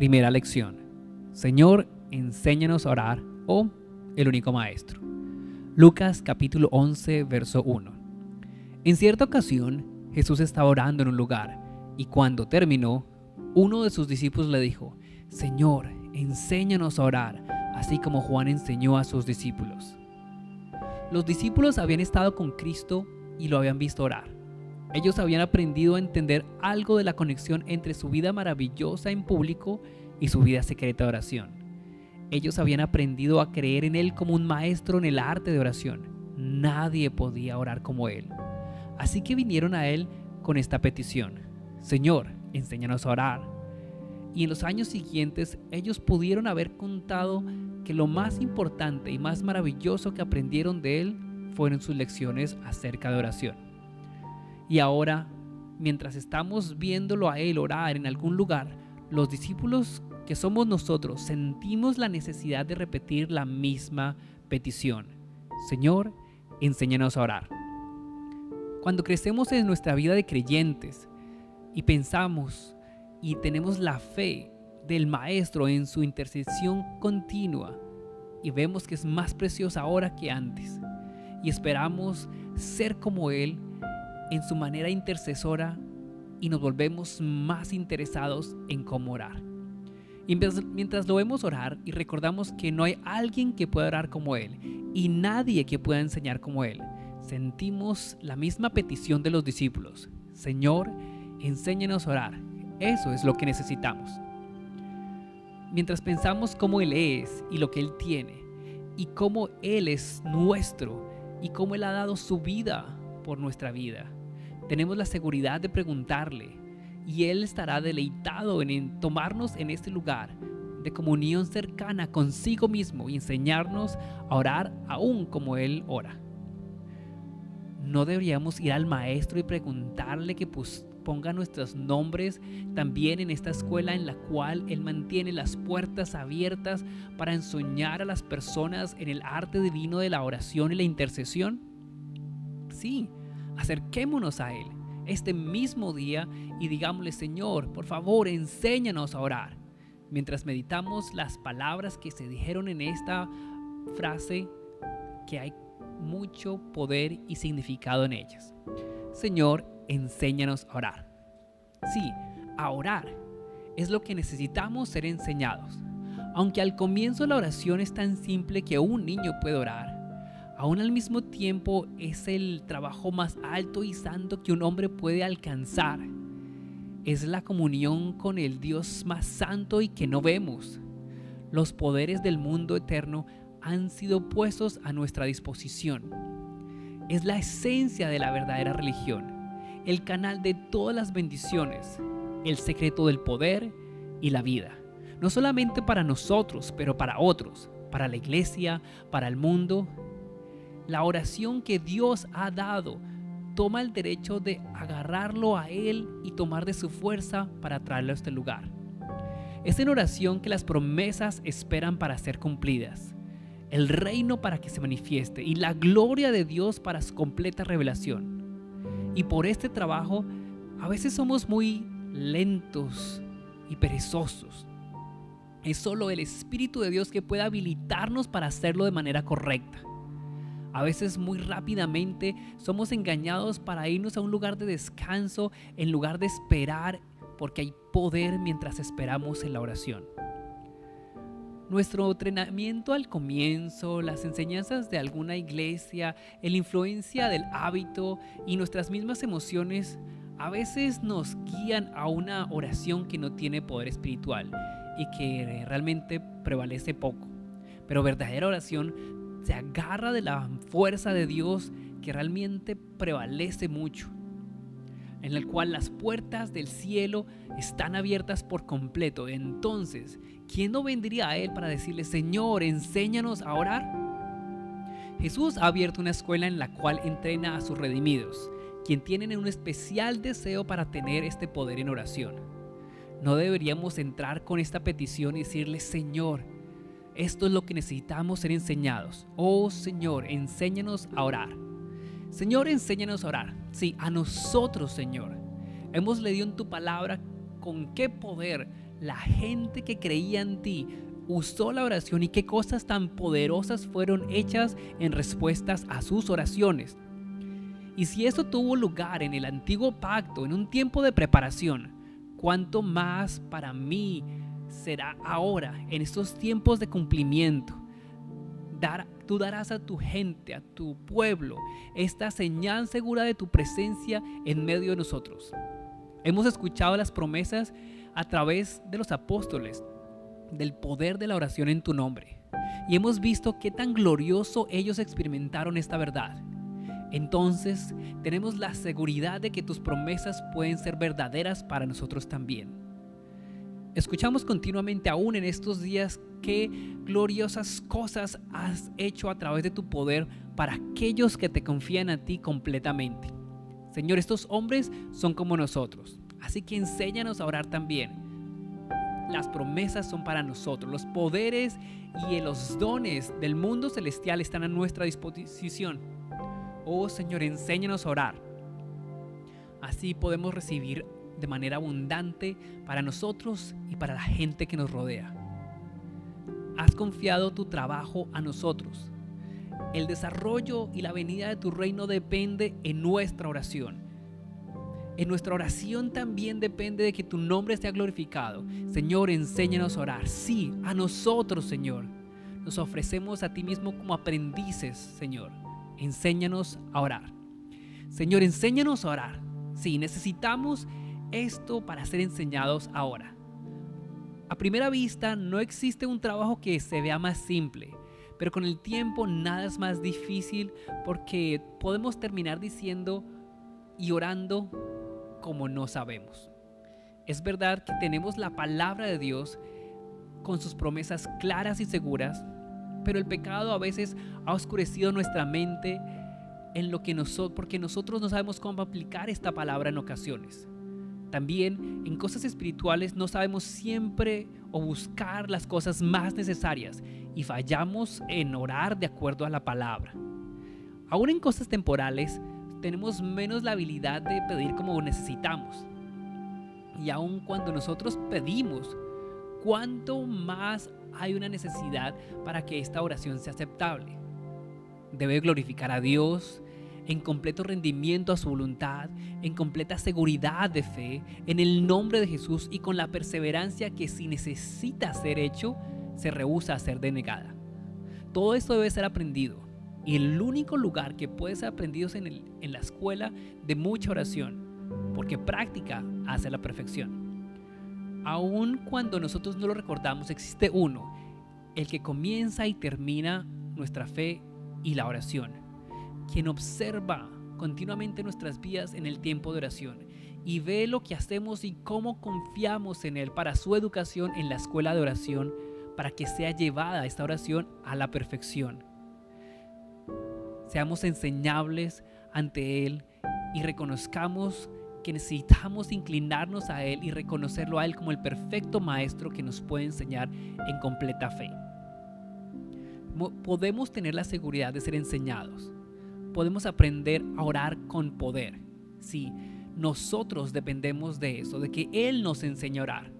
Primera lección. Señor, enséñanos a orar o el único maestro. Lucas capítulo 11, verso 1. En cierta ocasión, Jesús estaba orando en un lugar y cuando terminó, uno de sus discípulos le dijo, Señor, enséñanos a orar, así como Juan enseñó a sus discípulos. Los discípulos habían estado con Cristo y lo habían visto orar. Ellos habían aprendido a entender algo de la conexión entre su vida maravillosa en público y su vida secreta de oración. Ellos habían aprendido a creer en Él como un maestro en el arte de oración. Nadie podía orar como Él. Así que vinieron a Él con esta petición. Señor, enséñanos a orar. Y en los años siguientes ellos pudieron haber contado que lo más importante y más maravilloso que aprendieron de Él fueron sus lecciones acerca de oración. Y ahora, mientras estamos viéndolo a Él orar en algún lugar, los discípulos que somos nosotros sentimos la necesidad de repetir la misma petición. Señor, enséñanos a orar. Cuando crecemos en nuestra vida de creyentes y pensamos y tenemos la fe del Maestro en su intercesión continua y vemos que es más preciosa ahora que antes y esperamos ser como Él en su manera intercesora y nos volvemos más interesados en cómo orar. Mientras lo vemos orar y recordamos que no hay alguien que pueda orar como Él y nadie que pueda enseñar como Él, sentimos la misma petición de los discípulos. Señor, enséñanos a orar. Eso es lo que necesitamos. Mientras pensamos cómo Él es y lo que Él tiene, y cómo Él es nuestro, y cómo Él ha dado su vida por nuestra vida, tenemos la seguridad de preguntarle, y Él estará deleitado en tomarnos en este lugar de comunión cercana consigo mismo y enseñarnos a orar aún como Él ora. No deberíamos ir al maestro y preguntarle que ponga nuestros nombres también en esta escuela en la cual Él mantiene las puertas abiertas para enseñar a las personas en el arte divino de la oración y la intercesión? Sí, acerquémonos a Él este mismo día y digámosle, Señor, por favor, enséñanos a orar. Mientras meditamos las palabras que se dijeron en esta frase, que hay mucho poder y significado en ellas. Señor, enséñanos a orar. Sí, a orar es lo que necesitamos ser enseñados. Aunque al comienzo la oración es tan simple que un niño puede orar, aún al mismo tiempo es el trabajo más alto y santo que un hombre puede alcanzar. Es la comunión con el Dios más santo y que no vemos. Los poderes del mundo eterno han sido puestos a nuestra disposición. Es la esencia de la verdadera religión el canal de todas las bendiciones, el secreto del poder y la vida. No solamente para nosotros, pero para otros, para la iglesia, para el mundo. La oración que Dios ha dado toma el derecho de agarrarlo a Él y tomar de su fuerza para traerlo a este lugar. Es en oración que las promesas esperan para ser cumplidas, el reino para que se manifieste y la gloria de Dios para su completa revelación. Y por este trabajo a veces somos muy lentos y perezosos. Es solo el Espíritu de Dios que puede habilitarnos para hacerlo de manera correcta. A veces muy rápidamente somos engañados para irnos a un lugar de descanso en lugar de esperar porque hay poder mientras esperamos en la oración. Nuestro entrenamiento al comienzo, las enseñanzas de alguna iglesia, la influencia del hábito y nuestras mismas emociones a veces nos guían a una oración que no tiene poder espiritual y que realmente prevalece poco. Pero verdadera oración se agarra de la fuerza de Dios que realmente prevalece mucho en el cual las puertas del cielo están abiertas por completo. Entonces, ¿quién no vendría a Él para decirle, Señor, enséñanos a orar? Jesús ha abierto una escuela en la cual entrena a sus redimidos, quien tienen un especial deseo para tener este poder en oración. No deberíamos entrar con esta petición y decirle, Señor, esto es lo que necesitamos ser enseñados. Oh Señor, enséñanos a orar. Señor, enséñanos a orar. Sí, a nosotros, Señor. Hemos leído en tu palabra con qué poder la gente que creía en ti usó la oración y qué cosas tan poderosas fueron hechas en respuestas a sus oraciones. Y si eso tuvo lugar en el antiguo pacto, en un tiempo de preparación, ¿cuánto más para mí será ahora, en estos tiempos de cumplimiento? Dar, tú darás a tu gente, a tu pueblo, esta señal segura de tu presencia en medio de nosotros. Hemos escuchado las promesas a través de los apóstoles del poder de la oración en tu nombre. Y hemos visto qué tan glorioso ellos experimentaron esta verdad. Entonces tenemos la seguridad de que tus promesas pueden ser verdaderas para nosotros también. Escuchamos continuamente aún en estos días qué gloriosas cosas has hecho a través de tu poder para aquellos que te confían a ti completamente. Señor, estos hombres son como nosotros, así que enséñanos a orar también las promesas son para nosotros. Los poderes y los dones del mundo celestial están a nuestra disposición. Oh Señor, enséñanos a orar. Así podemos recibir de manera abundante para nosotros y para la gente que nos rodea. Has confiado tu trabajo a nosotros. El desarrollo y la venida de tu reino depende en nuestra oración. En nuestra oración también depende de que tu nombre sea glorificado. Señor, enséñanos a orar. Sí, a nosotros, Señor. Nos ofrecemos a ti mismo como aprendices, Señor. Enséñanos a orar. Señor, enséñanos a orar. Sí, necesitamos esto para ser enseñados ahora. A primera vista no existe un trabajo que se vea más simple, pero con el tiempo nada es más difícil porque podemos terminar diciendo y orando como no sabemos. Es verdad que tenemos la palabra de Dios con sus promesas claras y seguras, pero el pecado a veces ha oscurecido nuestra mente en lo que nosotros, porque nosotros no sabemos cómo aplicar esta palabra en ocasiones. También en cosas espirituales no sabemos siempre o buscar las cosas más necesarias y fallamos en orar de acuerdo a la palabra. Aún en cosas temporales, tenemos menos la habilidad de pedir como necesitamos. Y aun cuando nosotros pedimos, ¿cuánto más hay una necesidad para que esta oración sea aceptable? Debe glorificar a Dios en completo rendimiento a su voluntad, en completa seguridad de fe, en el nombre de Jesús y con la perseverancia que si necesita ser hecho, se rehúsa a ser denegada. Todo esto debe ser aprendido y el único lugar que puede ser aprendido es en, en la escuela de mucha oración, porque práctica hace la perfección. Aun cuando nosotros no lo recordamos, existe uno, el que comienza y termina nuestra fe y la oración, quien observa continuamente nuestras vidas en el tiempo de oración y ve lo que hacemos y cómo confiamos en Él para su educación en la escuela de oración, para que sea llevada esta oración a la perfección seamos enseñables ante Él y reconozcamos que necesitamos inclinarnos a Él y reconocerlo a Él como el perfecto Maestro que nos puede enseñar en completa fe. Podemos tener la seguridad de ser enseñados. Podemos aprender a orar con poder. Sí, nosotros dependemos de eso, de que Él nos enseñe a orar.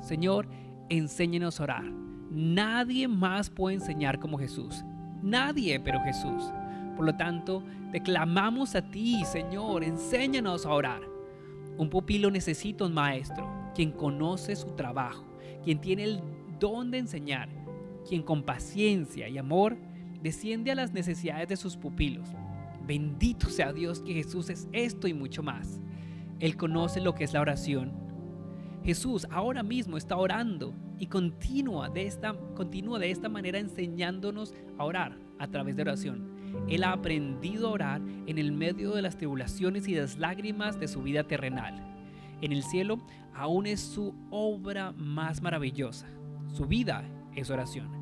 Señor, enséñenos a orar. Nadie más puede enseñar como Jesús. Nadie, pero Jesús. Por lo tanto, te clamamos a ti, Señor, enséñanos a orar. Un pupilo necesita un maestro, quien conoce su trabajo, quien tiene el don de enseñar, quien con paciencia y amor desciende a las necesidades de sus pupilos. Bendito sea Dios que Jesús es esto y mucho más. Él conoce lo que es la oración. Jesús ahora mismo está orando y continúa de esta, continúa de esta manera enseñándonos a orar a través de oración. Él ha aprendido a orar en el medio de las tribulaciones y las lágrimas de su vida terrenal. En el cielo aún es su obra más maravillosa. Su vida es oración.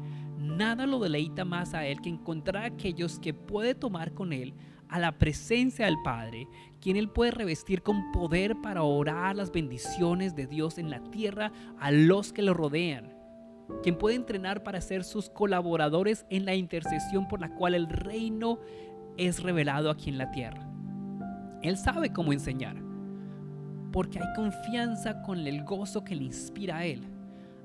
Nada lo deleita más a Él que encontrar a aquellos que puede tomar con Él a la presencia del Padre, quien Él puede revestir con poder para orar las bendiciones de Dios en la tierra a los que lo rodean quien puede entrenar para ser sus colaboradores en la intercesión por la cual el reino es revelado aquí en la tierra. Él sabe cómo enseñar, porque hay confianza con el gozo que le inspira a Él.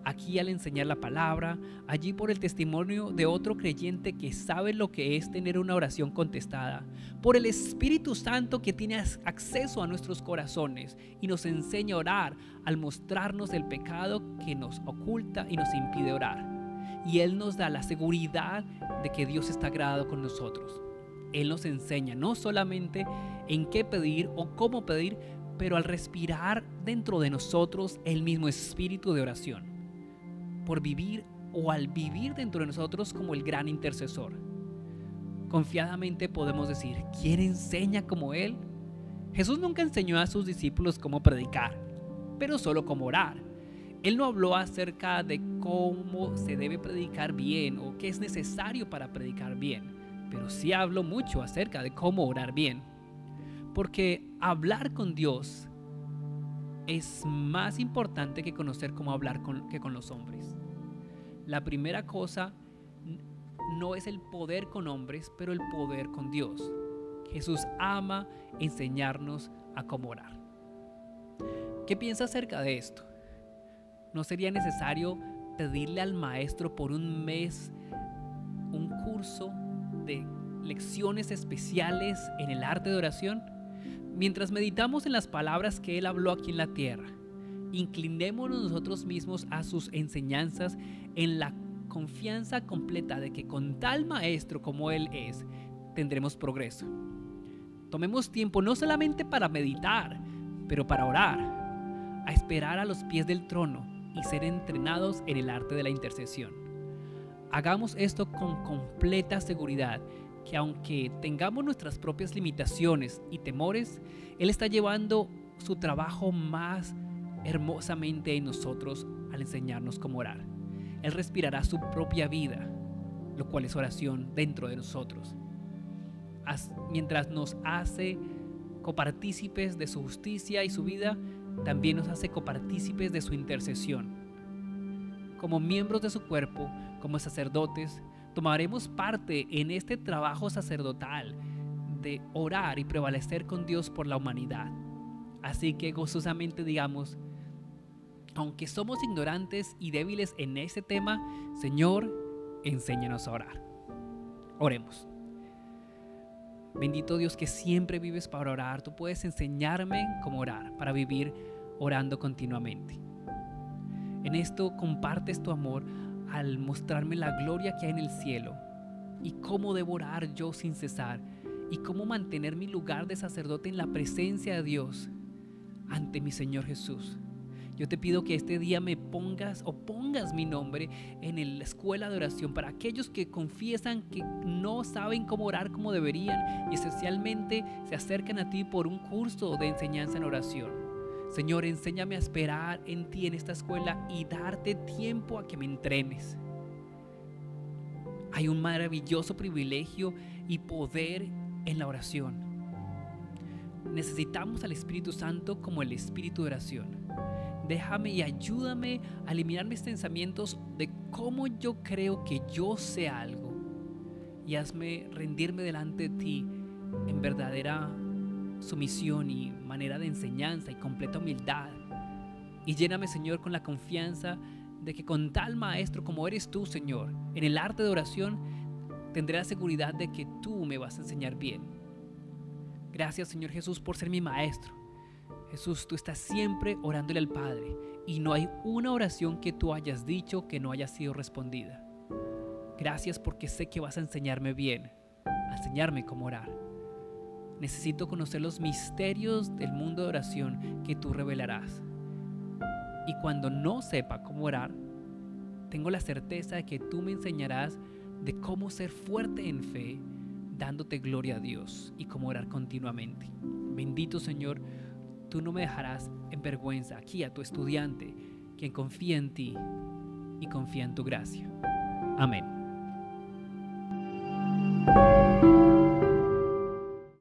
Aquí al enseñar la palabra, allí por el testimonio de otro creyente que sabe lo que es tener una oración contestada, por el Espíritu Santo que tiene acceso a nuestros corazones y nos enseña a orar al mostrarnos el pecado que nos oculta y nos impide orar. Y Él nos da la seguridad de que Dios está agradado con nosotros. Él nos enseña no solamente en qué pedir o cómo pedir, pero al respirar dentro de nosotros el mismo espíritu de oración por vivir o al vivir dentro de nosotros como el gran intercesor. Confiadamente podemos decir, ¿quién enseña como Él? Jesús nunca enseñó a sus discípulos cómo predicar, pero solo cómo orar. Él no habló acerca de cómo se debe predicar bien o qué es necesario para predicar bien, pero sí habló mucho acerca de cómo orar bien. Porque hablar con Dios es más importante que conocer cómo hablar con, que con los hombres. La primera cosa no es el poder con hombres, pero el poder con Dios. Jesús ama enseñarnos a cómo orar. ¿Qué piensa acerca de esto? ¿No sería necesario pedirle al maestro por un mes un curso de lecciones especiales en el arte de oración? Mientras meditamos en las palabras que Él habló aquí en la tierra, inclinémonos nosotros mismos a sus enseñanzas en la confianza completa de que con tal maestro como Él es, tendremos progreso. Tomemos tiempo no solamente para meditar, pero para orar, a esperar a los pies del trono y ser entrenados en el arte de la intercesión. Hagamos esto con completa seguridad que aunque tengamos nuestras propias limitaciones y temores, Él está llevando su trabajo más hermosamente en nosotros al enseñarnos cómo orar. Él respirará su propia vida, lo cual es oración dentro de nosotros. Mientras nos hace copartícipes de su justicia y su vida, también nos hace copartícipes de su intercesión. Como miembros de su cuerpo, como sacerdotes, tomaremos parte en este trabajo sacerdotal de orar y prevalecer con Dios por la humanidad. Así que gozosamente digamos, aunque somos ignorantes y débiles en ese tema, Señor, enséñanos a orar. Oremos. Bendito Dios que siempre vives para orar. Tú puedes enseñarme cómo orar, para vivir orando continuamente. En esto compartes tu amor al mostrarme la gloria que hay en el cielo y cómo devorar yo sin cesar y cómo mantener mi lugar de sacerdote en la presencia de Dios ante mi Señor Jesús. Yo te pido que este día me pongas o pongas mi nombre en la escuela de oración para aquellos que confiesan que no saben cómo orar como deberían y esencialmente se acercan a ti por un curso de enseñanza en oración. Señor, enséñame a esperar en ti en esta escuela y darte tiempo a que me entrenes. Hay un maravilloso privilegio y poder en la oración. Necesitamos al Espíritu Santo como el Espíritu de oración. Déjame y ayúdame a eliminar mis pensamientos de cómo yo creo que yo sé algo y hazme rendirme delante de ti en verdadera sumisión y manera de enseñanza y completa humildad. Y lléname, Señor, con la confianza de que con tal maestro como eres tú, Señor, en el arte de oración, tendré la seguridad de que tú me vas a enseñar bien. Gracias, Señor Jesús, por ser mi maestro. Jesús, tú estás siempre orándole al Padre y no hay una oración que tú hayas dicho que no haya sido respondida. Gracias porque sé que vas a enseñarme bien, a enseñarme cómo orar. Necesito conocer los misterios del mundo de oración que tú revelarás. Y cuando no sepa cómo orar, tengo la certeza de que tú me enseñarás de cómo ser fuerte en fe, dándote gloria a Dios y cómo orar continuamente. Bendito Señor, tú no me dejarás en vergüenza aquí a tu estudiante, quien confía en ti y confía en tu gracia. Amén.